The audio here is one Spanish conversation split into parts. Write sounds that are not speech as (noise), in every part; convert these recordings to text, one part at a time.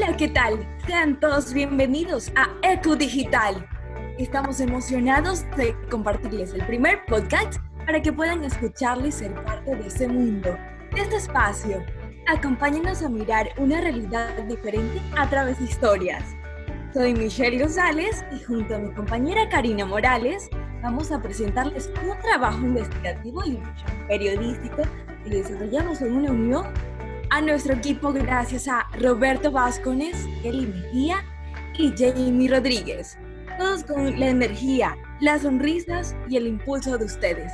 Hola, ¿qué tal? Sean todos bienvenidos a Eco Digital. Estamos emocionados de compartirles el primer podcast para que puedan escucharlo y ser parte de ese mundo, de este espacio. Acompáñenos a mirar una realidad diferente a través de historias. Soy Michelle González y junto a mi compañera Karina Morales vamos a presentarles un trabajo investigativo y periodístico que desarrollamos en una unión a nuestro equipo gracias a Roberto Vázquez, Eli Mejía y Jamie Rodríguez. Todos con la energía, las sonrisas y el impulso de ustedes.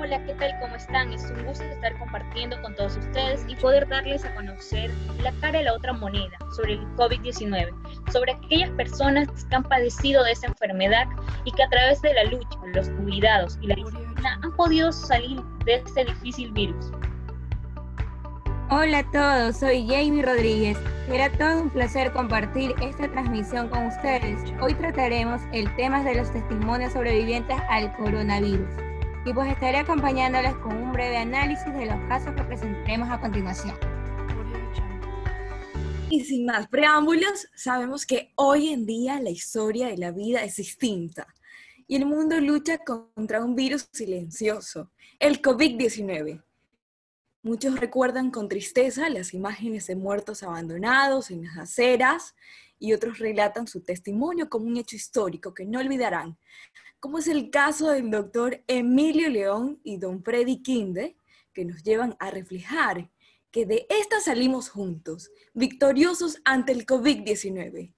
Hola, ¿qué tal? ¿Cómo están? Es un gusto estar compartiendo con todos ustedes y poder darles a conocer la cara de la otra moneda sobre el COVID-19, sobre aquellas personas que han padecido de esa enfermedad y que a través de la lucha, los cuidados y la disciplina han podido salir de este difícil virus. Hola a todos, soy Jamie Rodríguez. Era todo un placer compartir esta transmisión con ustedes. Hoy trataremos el tema de los testimonios sobrevivientes al coronavirus y pues estaré acompañándoles con un breve análisis de los casos que presentaremos a continuación. Y sin más preámbulos, sabemos que hoy en día la historia de la vida es distinta y el mundo lucha contra un virus silencioso, el COVID-19. Muchos recuerdan con tristeza las imágenes de muertos abandonados en las aceras y otros relatan su testimonio como un hecho histórico que no olvidarán, como es el caso del doctor Emilio León y don Freddy Kinde, que nos llevan a reflejar que de esta salimos juntos, victoriosos ante el COVID-19.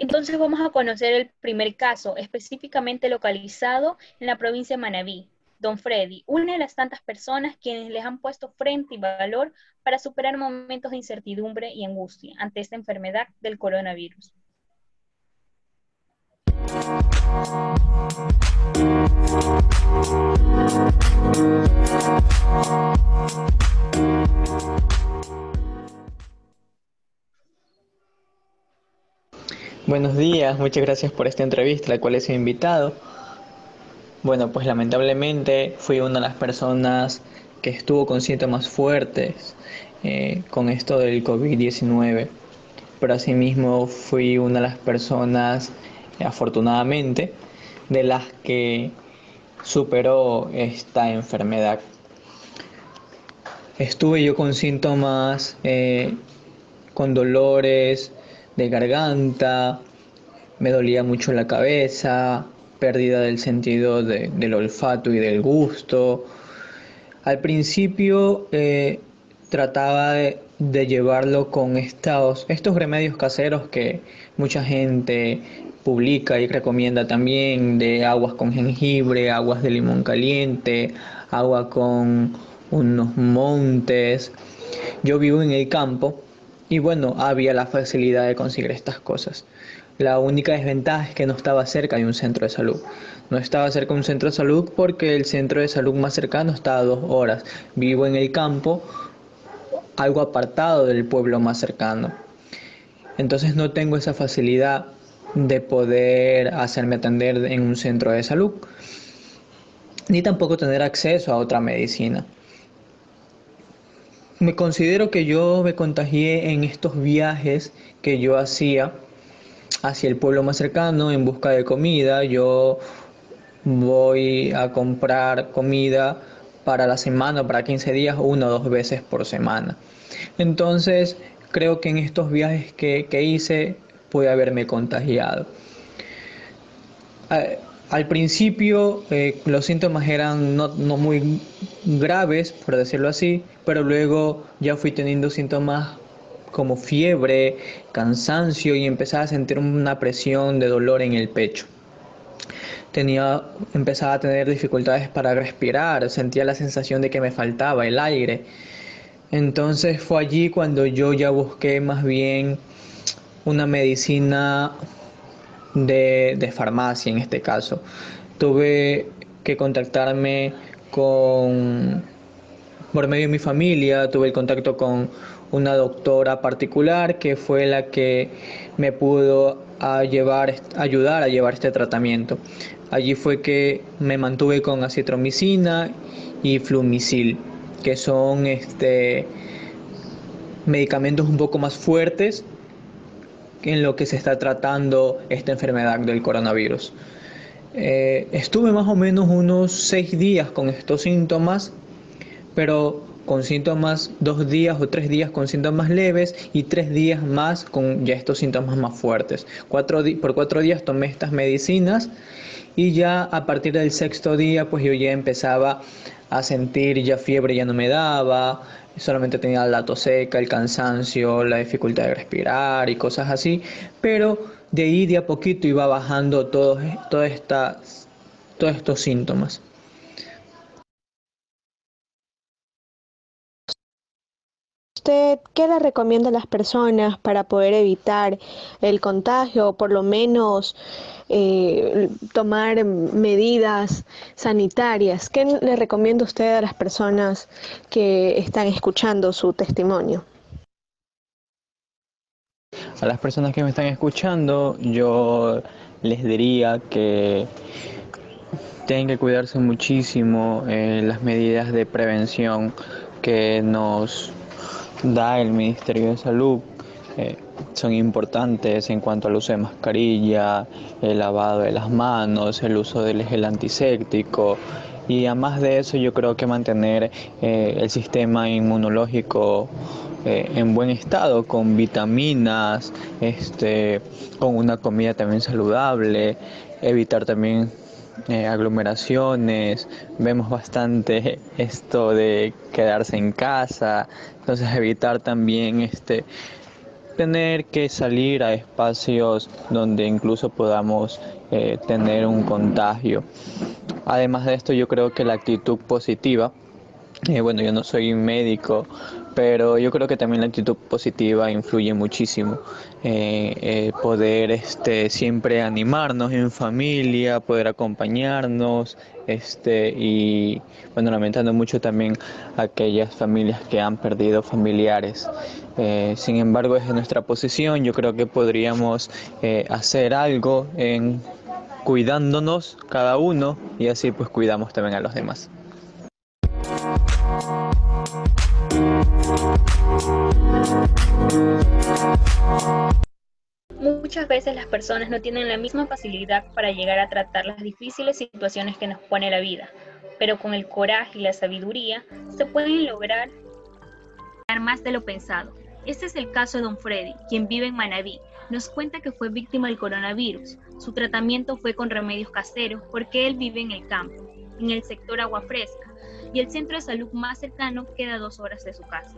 Entonces vamos a conocer el primer caso, específicamente localizado en la provincia de Manabí. Don Freddy, una de las tantas personas quienes les han puesto frente y valor para superar momentos de incertidumbre y angustia ante esta enfermedad del coronavirus. Buenos días, muchas gracias por esta entrevista, a la cual he sido invitado. Bueno, pues lamentablemente fui una de las personas que estuvo con síntomas fuertes eh, con esto del COVID-19, pero asimismo fui una de las personas afortunadamente, de las que superó esta enfermedad. Estuve yo con síntomas, eh, con dolores de garganta, me dolía mucho la cabeza, pérdida del sentido del olfato y del gusto. Al principio eh, trataba de, de, llevarlo con estos, estos remedios caseros que mucha gente publica y recomienda también de aguas con jengibre, aguas de limón caliente, agua con unos montes. Yo vivo en el campo y bueno, había la facilidad de conseguir estas cosas. La única desventaja es que no estaba cerca de un centro de salud. No estaba cerca de un centro de salud porque el centro de salud más cercano está a dos horas. Vivo en el campo, algo apartado del pueblo más cercano. Entonces no tengo esa facilidad de poder hacerme atender en un centro de salud, ni tampoco tener acceso a otra medicina. Me considero que yo me contagié en estos viajes que yo hacía hacia el pueblo más cercano en busca de comida. Yo voy a comprar comida para la semana, para 15 días, una o dos veces por semana. Entonces, creo que en estos viajes que, que hice puede haberme contagiado. Al principio eh, los síntomas eran no, muy graves, por decirlo así, pero luego ya fui teniendo síntomas como fiebre, cansancio y empezaba a sentir una presión de dolor en el pecho. Tenía, empezaba a tener dificultades para respirar, sentía la sensación de que me faltaba el aire. Entonces fue allí cuando yo ya busqué más bien una medicina de, farmacia en este caso. Tuve que contactarme con, por medio de mi familia, tuve el contacto con una doctora particular que fue la que me pudo a llevar, ayudar a llevar este tratamiento. Allí fue que me mantuve con acitromicina y flumicil. que son este, medicamentos un poco más fuertes en lo que se está tratando esta enfermedad del coronavirus. Eh, estuve más o menos unos seis días con estos síntomas, pero con síntomas dos días o tres días con síntomas leves y tres días más con ya estos síntomas más fuertes. Cuatro por cuatro días tomé estas medicinas y ya a partir del sexto día pues yo ya empezaba a sentir ya fiebre ya no me daba, solamente tenía la tos seca, el cansancio, la dificultad de respirar y cosas así, pero de ahí de a poquito iba bajando todos, todos estos síntomas. ¿Usted qué le recomienda a las personas para poder evitar el contagio o por lo menos eh, tomar medidas sanitarias? ¿Qué le recomienda usted a las personas que están escuchando su testimonio? A las personas que me están escuchando, yo les diría que tienen que cuidarse muchísimo en las medidas de prevención que nos da el Ministerio de Salud eh, son importantes en cuanto al uso de mascarilla, el lavado de las manos, el uso del gel antiséptico y además de eso yo creo que mantener eh, el sistema inmunológico eh, en buen estado, con vitaminas, este, con una comida también saludable, evitar también eh, aglomeraciones, vemos bastante (laughs) esto de quedarse en casa, entonces evitar también este tener que salir a espacios donde incluso podamos eh, tener un contagio. Además de esto, yo creo que la actitud positiva, eh, bueno, yo no soy médico, pero yo creo que también la actitud positiva influye muchísimo. Eh, eh, poder este, siempre animarnos en familia, poder acompañarnos, este, y bueno, lamentando mucho también aquellas familias que han perdido familiares. Eh, sin embargo, desde nuestra posición, yo creo que podríamos hacer algo en cuidándonos cada uno y así pues cuidamos también a los demás. Muchas veces las personas no tienen la misma facilidad para llegar a tratar las difíciles situaciones que nos pone la vida, pero con el coraje y la sabiduría se pueden lograr más de lo pensado. Este es el caso de Don Freddy, quien vive en Manabí. Nos cuenta que fue víctima del coronavirus. Su tratamiento fue con remedios caseros porque él vive en el campo, en el sector agua fresca, y el centro de salud más cercano queda a dos horas de su casa.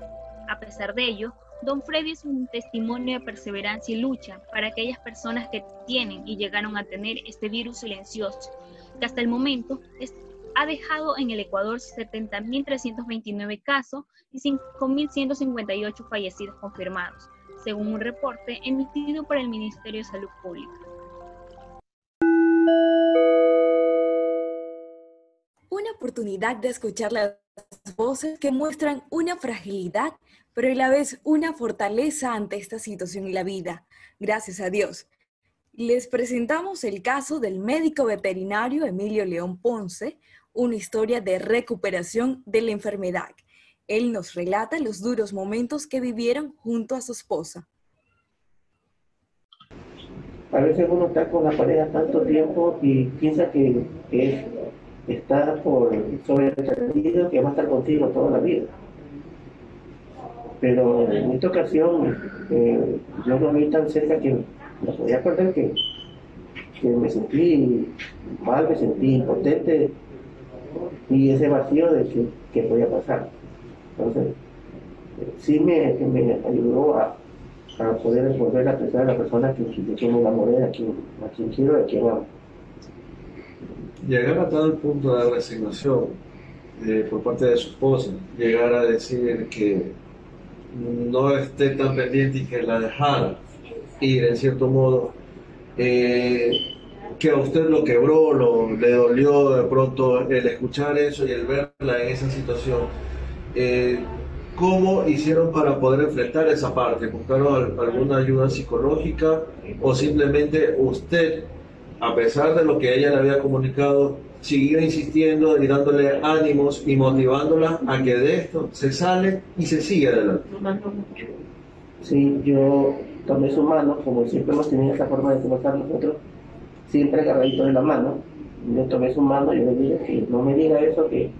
A pesar de ello, Don Freddy es un testimonio de perseverancia y lucha para aquellas personas que tienen y llegaron a tener este virus silencioso, que hasta el momento ha dejado en el Ecuador 70.329 casos y 5.158 fallecidos confirmados, según un reporte emitido por el Ministerio de Salud Pública. Una oportunidad de escuchar las voces que muestran una fragilidad, pero a la vez una fortaleza ante esta situación y la vida. Gracias a Dios. Les presentamos el caso del médico veterinario Emilio León Ponce, una historia de recuperación de la enfermedad. Él nos relata los duros momentos que vivieron junto a su esposa. A veces uno está con la pareja tanto tiempo y piensa que es está por sobreentendido que va a estar contigo toda la vida. Pero en esta ocasión eh, yo lo vi tan cerca que no podía perder que, que me sentí mal, me sentí impotente y ese vacío de que, que podía pasar. Entonces, sí me, me ayudó a, a, poder volver a pensar a la persona que, de quien me enamoré, a quien, a quien quiero, a quien amo llegar a tal punto de resignación eh, por parte de su esposa, llegar a decir que no esté tan pendiente y que la dejara ir en cierto modo, eh, que a usted lo quebró, lo, le dolió de pronto el escuchar eso y el verla en esa situación. Eh, ¿Cómo hicieron para poder enfrentar esa parte? ¿Buscaron alguna ayuda psicológica o simplemente usted a pesar de lo que ella le había comunicado, siguió insistiendo y dándole ánimos y motivándola a que de esto se sale y se sigue adelante. Sí, yo tomé su mano, como siempre hemos tenido esa forma de trabajar nosotros, siempre agarradito de la mano. Yo tomé su mano y le dije que no me diga eso, que,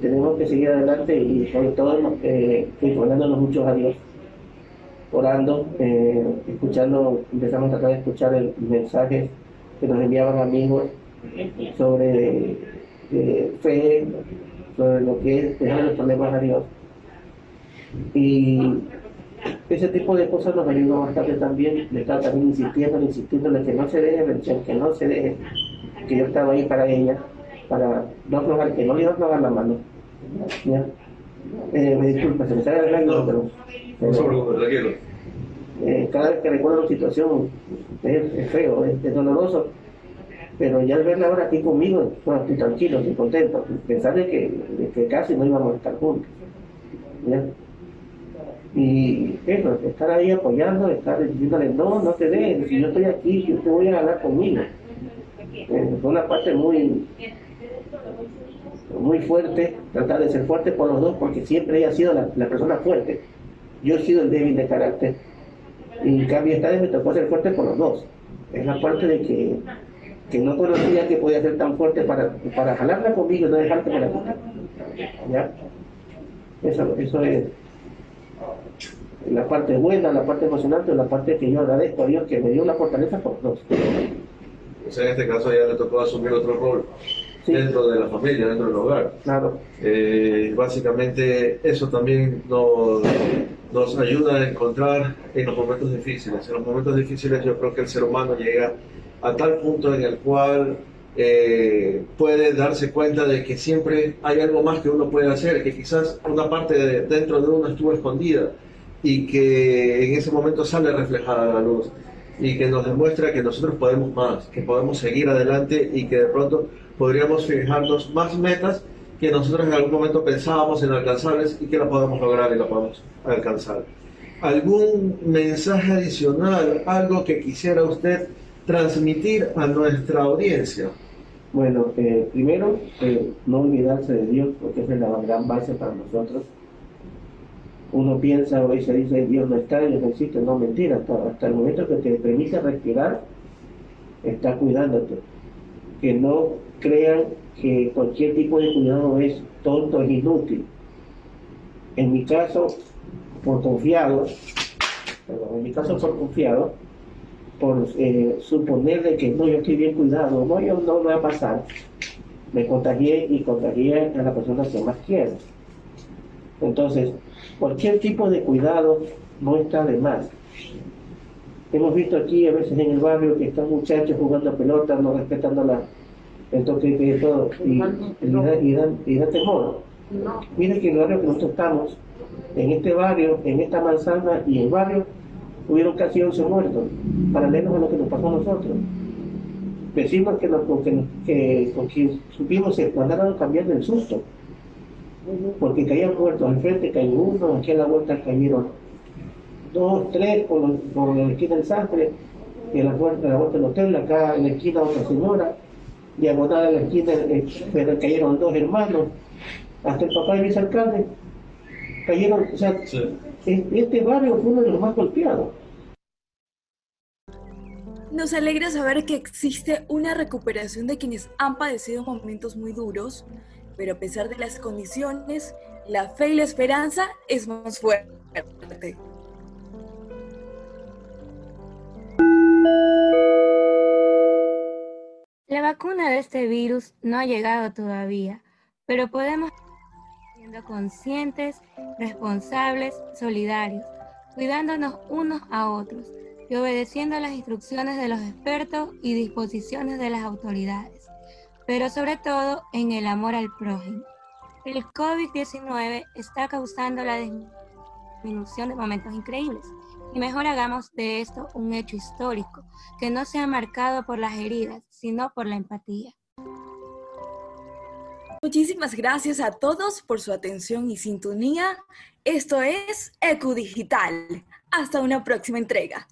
tenemos que seguir adelante y sobre todo eh, mucho a Dios, orando, eh, escuchando, empezamos a tratar de escuchar el mensaje que nos enviaban amigos sobre eh, fe, sobre lo que es dejar los problemas a Dios. Y ese tipo de cosas nos ayudó bastante también, le estaba también insistiendo, insistiendo en que no se deje vencer, que no se deje, que yo estaba ahí para ella, para no aflojar, que no le iba a aflojar la mano. ¿ya? Eh, me disculpa, se me sale el no, pero eh, cada vez que recuerdo la situación es, feo, es, doloroso, pero ya al verla ahora aquí conmigo, bueno, estoy tranquilo, estoy contento, pensar de que, de que casi no íbamos a estar juntos. ¿ya? Y eso, estar ahí apoyando, estar diciéndole, no, no te dejes, si yo estoy aquí, yo te voy a hablar conmigo. Eh, fue una parte muy, muy fuerte, tratar de ser fuerte por los dos, porque siempre ella ha sido la, persona fuerte. Yo he sido el débil de carácter. Y en cambio esta vez me tocó ser fuerte por los dos. Es la parte de que, que no conocía que podía ser tan fuerte para, para jalarla conmigo y no dejarte para la ¿Ya? Eso, eso es la parte buena, la parte emocionante, la parte que yo agradezco a Dios que me dio la fortaleza por dos. O sea, en este caso ya le tocó asumir otro rol dentro de la familia, dentro del hogar. Claro. Eh, básicamente eso también nos, nos ayuda a encontrar en los momentos difíciles. En los momentos difíciles yo creo que el ser humano llega a tal punto en el cual eh, puede darse cuenta de que siempre hay algo más que uno puede hacer, que quizás una parte de, dentro de uno estuvo escondida y que en ese momento sale reflejada la luz y que nos demuestra que nosotros podemos más, que podemos seguir adelante y que de pronto podríamos fijarnos más metas que nosotros en algún momento pensábamos en alcanzables y que la podemos lograr y la podemos alcanzar. ¿Algún mensaje adicional, algo que quisiera usted transmitir a nuestra audiencia? Bueno, eh, primero, eh, no olvidarse de Dios, porque es la gran base para nosotros uno piensa o se dice Dios no está, Dios no existe, no mentira, hasta, hasta el momento que te permite respirar, está cuidándote. Que no crean que cualquier tipo de cuidado es tonto, es inútil. En mi caso, por confiado, en mi caso por confiado, por eh, suponer de que no, yo estoy bien cuidado, no, yo no me va a pasar, me contagié y contagié a la persona que más quiero. Entonces, cualquier tipo de cuidado no está de más. Hemos visto aquí a veces en el barrio que están muchachos jugando a pelota, no respetando la, el toque y todo, y, da, temor. Miren que en el barrio que nosotros estamos, en este barrio, en esta manzana y el barrio, hubieron casi 11 muertos, paralelos a lo que nos pasó a nosotros. Vecinos que, nos, que, que, que supimos se mandaron a cambiar del susto porque caían muertos, al frente cayó uno, aquí a la vuelta cayeron dos, tres por, por la esquina del Sastre, y a la vuelta, la vuelta del hotel, acá en la esquina otra señora, diagonal a la esquina pero cayeron dos hermanos, hasta el papá de alcalde cayeron, o sea, este barrio fue uno de los más golpeados. Nos alegra saber que existe una recuperación de quienes han padecido momentos muy duros pero a pesar de las condiciones, la fe y la esperanza es más fuerte. Vacuna de este virus no ha llegado todavía, pero podemos siendo conscientes, responsables, solidarios, cuidándonos unos a otros y obedeciendo las instrucciones de los expertos y disposiciones de las autoridades pero sobre todo en el amor al prójimo. El COVID-19 está causando la disminución de momentos increíbles y mejor hagamos de esto un hecho histórico que no sea marcado por las heridas, sino por la empatía. Muchísimas gracias a todos por su atención y sintonía. Esto es ECU Digital. Hasta una próxima entrega.